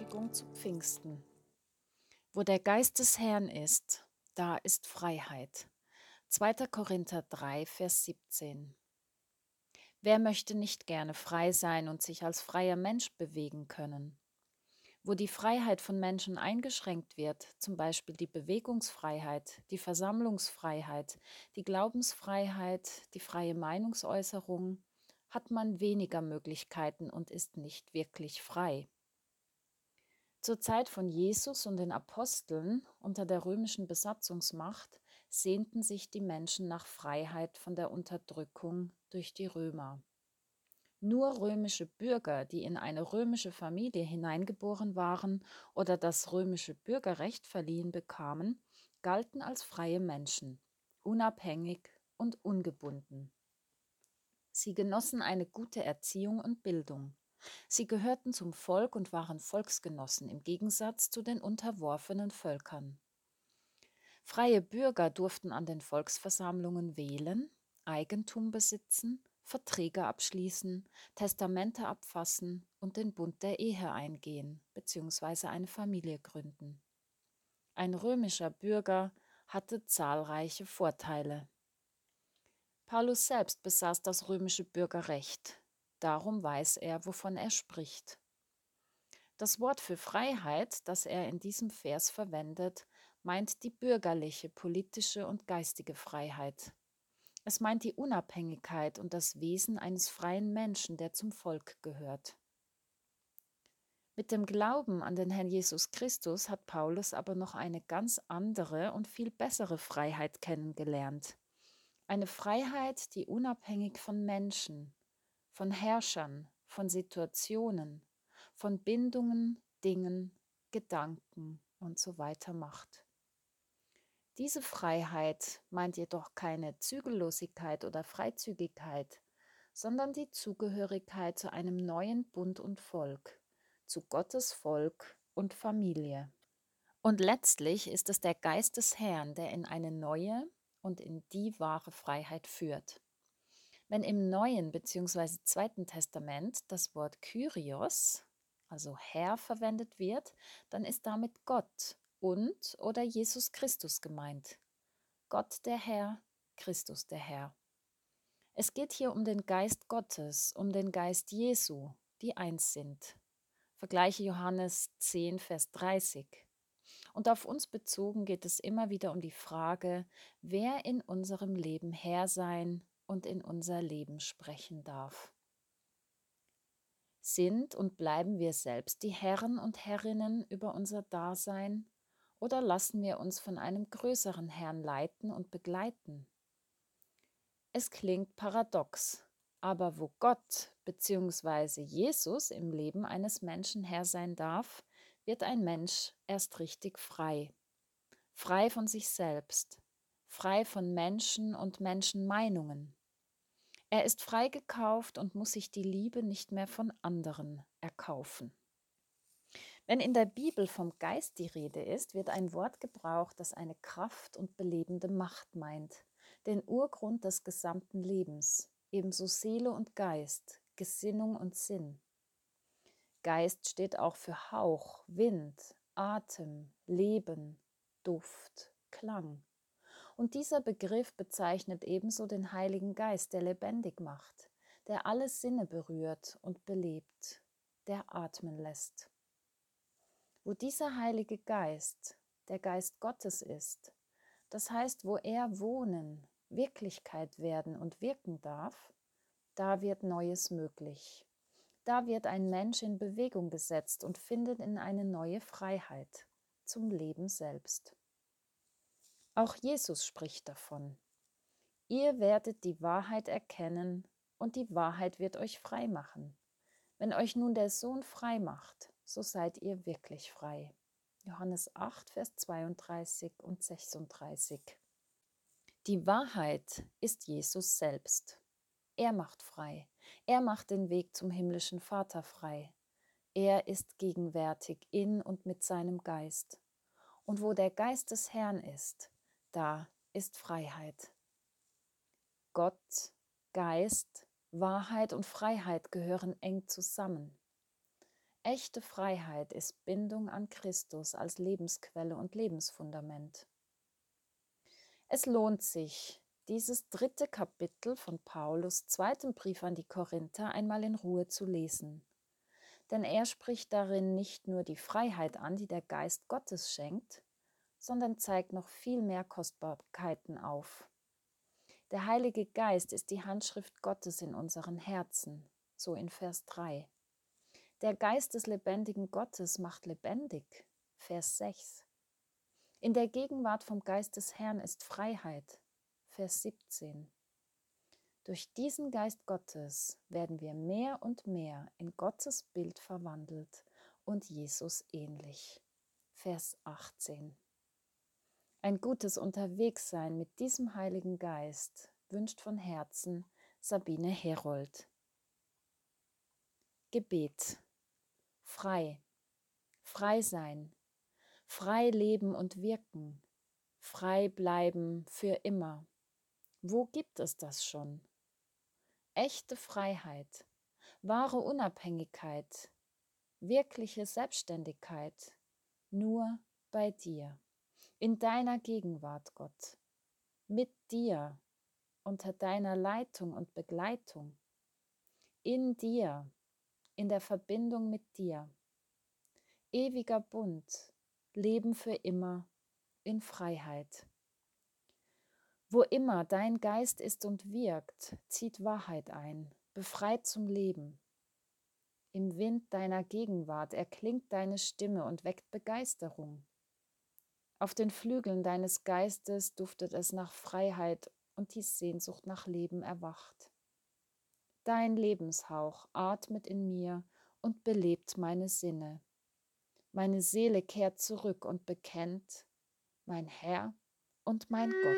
Ermutigung zu Pfingsten. Wo der Geist des Herrn ist, da ist Freiheit. 2. Korinther 3, Vers 17. Wer möchte nicht gerne frei sein und sich als freier Mensch bewegen können? Wo die Freiheit von Menschen eingeschränkt wird, zum Beispiel die Bewegungsfreiheit, die Versammlungsfreiheit, die Glaubensfreiheit, die freie Meinungsäußerung, hat man weniger Möglichkeiten und ist nicht wirklich frei. Zur Zeit von Jesus und den Aposteln unter der römischen Besatzungsmacht sehnten sich die Menschen nach Freiheit von der Unterdrückung durch die Römer. Nur römische Bürger, die in eine römische Familie hineingeboren waren oder das römische Bürgerrecht verliehen bekamen, galten als freie Menschen, unabhängig und ungebunden. Sie genossen eine gute Erziehung und Bildung. Sie gehörten zum Volk und waren Volksgenossen im Gegensatz zu den unterworfenen Völkern. Freie Bürger durften an den Volksversammlungen wählen, Eigentum besitzen, Verträge abschließen, Testamente abfassen und den Bund der Ehe eingehen bzw. eine Familie gründen. Ein römischer Bürger hatte zahlreiche Vorteile. Paulus selbst besaß das römische Bürgerrecht, darum weiß er, wovon er spricht. Das Wort für Freiheit, das er in diesem Vers verwendet, meint die bürgerliche, politische und geistige Freiheit. Es meint die Unabhängigkeit und das Wesen eines freien Menschen, der zum Volk gehört. Mit dem Glauben an den Herrn Jesus Christus hat Paulus aber noch eine ganz andere und viel bessere Freiheit kennengelernt. Eine Freiheit, die unabhängig von Menschen, von Herrschern, von Situationen, von Bindungen, Dingen, Gedanken und so weiter macht. Diese Freiheit meint jedoch keine Zügellosigkeit oder Freizügigkeit, sondern die Zugehörigkeit zu einem neuen Bund und Volk, zu Gottes Volk und Familie. Und letztlich ist es der Geist des Herrn, der in eine neue, und in die wahre Freiheit führt. Wenn im Neuen bzw. Zweiten Testament das Wort Kyrios, also Herr, verwendet wird, dann ist damit Gott und oder Jesus Christus gemeint. Gott der Herr, Christus der Herr. Es geht hier um den Geist Gottes, um den Geist Jesu, die eins sind. Vergleiche Johannes 10, Vers 30. Und auf uns bezogen geht es immer wieder um die Frage, wer in unserem Leben Herr sein und in unser Leben sprechen darf. Sind und bleiben wir selbst die Herren und Herrinnen über unser Dasein oder lassen wir uns von einem größeren Herrn leiten und begleiten? Es klingt paradox, aber wo Gott bzw. Jesus im Leben eines Menschen Herr sein darf, wird ein Mensch erst richtig frei. Frei von sich selbst, frei von Menschen und Menschenmeinungen. Er ist freigekauft und muss sich die Liebe nicht mehr von anderen erkaufen. Wenn in der Bibel vom Geist die Rede ist, wird ein Wort gebraucht, das eine Kraft und belebende Macht meint, den Urgrund des gesamten Lebens, ebenso Seele und Geist, Gesinnung und Sinn. Geist steht auch für Hauch, Wind, Atem, Leben, Duft, Klang. Und dieser Begriff bezeichnet ebenso den Heiligen Geist, der lebendig macht, der alle Sinne berührt und belebt, der atmen lässt. Wo dieser Heilige Geist, der Geist Gottes ist, das heißt, wo er wohnen, Wirklichkeit werden und wirken darf, da wird Neues möglich. Da wird ein Mensch in Bewegung gesetzt und findet in eine neue Freiheit zum Leben selbst. Auch Jesus spricht davon. Ihr werdet die Wahrheit erkennen und die Wahrheit wird euch frei machen. Wenn euch nun der Sohn frei macht, so seid ihr wirklich frei. Johannes 8, Vers 32 und 36. Die Wahrheit ist Jesus selbst. Er macht frei. Er macht den Weg zum himmlischen Vater frei. Er ist gegenwärtig in und mit seinem Geist. Und wo der Geist des Herrn ist, da ist Freiheit. Gott, Geist, Wahrheit und Freiheit gehören eng zusammen. Echte Freiheit ist Bindung an Christus als Lebensquelle und Lebensfundament. Es lohnt sich, dieses dritte Kapitel von Paulus zweiten Brief an die Korinther einmal in Ruhe zu lesen. Denn er spricht darin nicht nur die Freiheit an, die der Geist Gottes schenkt, sondern zeigt noch viel mehr Kostbarkeiten auf. Der Heilige Geist ist die Handschrift Gottes in unseren Herzen, so in Vers 3. Der Geist des lebendigen Gottes macht lebendig, Vers 6. In der Gegenwart vom Geist des Herrn ist Freiheit, Vers 17. Durch diesen Geist Gottes werden wir mehr und mehr in Gottes Bild verwandelt und Jesus ähnlich. Vers 18. Ein gutes Unterwegssein mit diesem Heiligen Geist wünscht von Herzen Sabine Herold. Gebet. Frei. Frei sein. Frei leben und wirken. Frei bleiben für immer. Wo gibt es das schon? Echte Freiheit, wahre Unabhängigkeit, wirkliche Selbstständigkeit nur bei dir in deiner Gegenwart, Gott, mit dir, unter deiner Leitung und Begleitung, in dir, in der Verbindung mit dir. Ewiger Bund, Leben für immer in Freiheit. Wo immer dein Geist ist und wirkt, zieht Wahrheit ein, befreit zum Leben. Im Wind deiner Gegenwart erklingt deine Stimme und weckt Begeisterung. Auf den Flügeln deines Geistes duftet es nach Freiheit und die Sehnsucht nach Leben erwacht. Dein Lebenshauch atmet in mir und belebt meine Sinne. Meine Seele kehrt zurück und bekennt, mein Herr und mein Gott.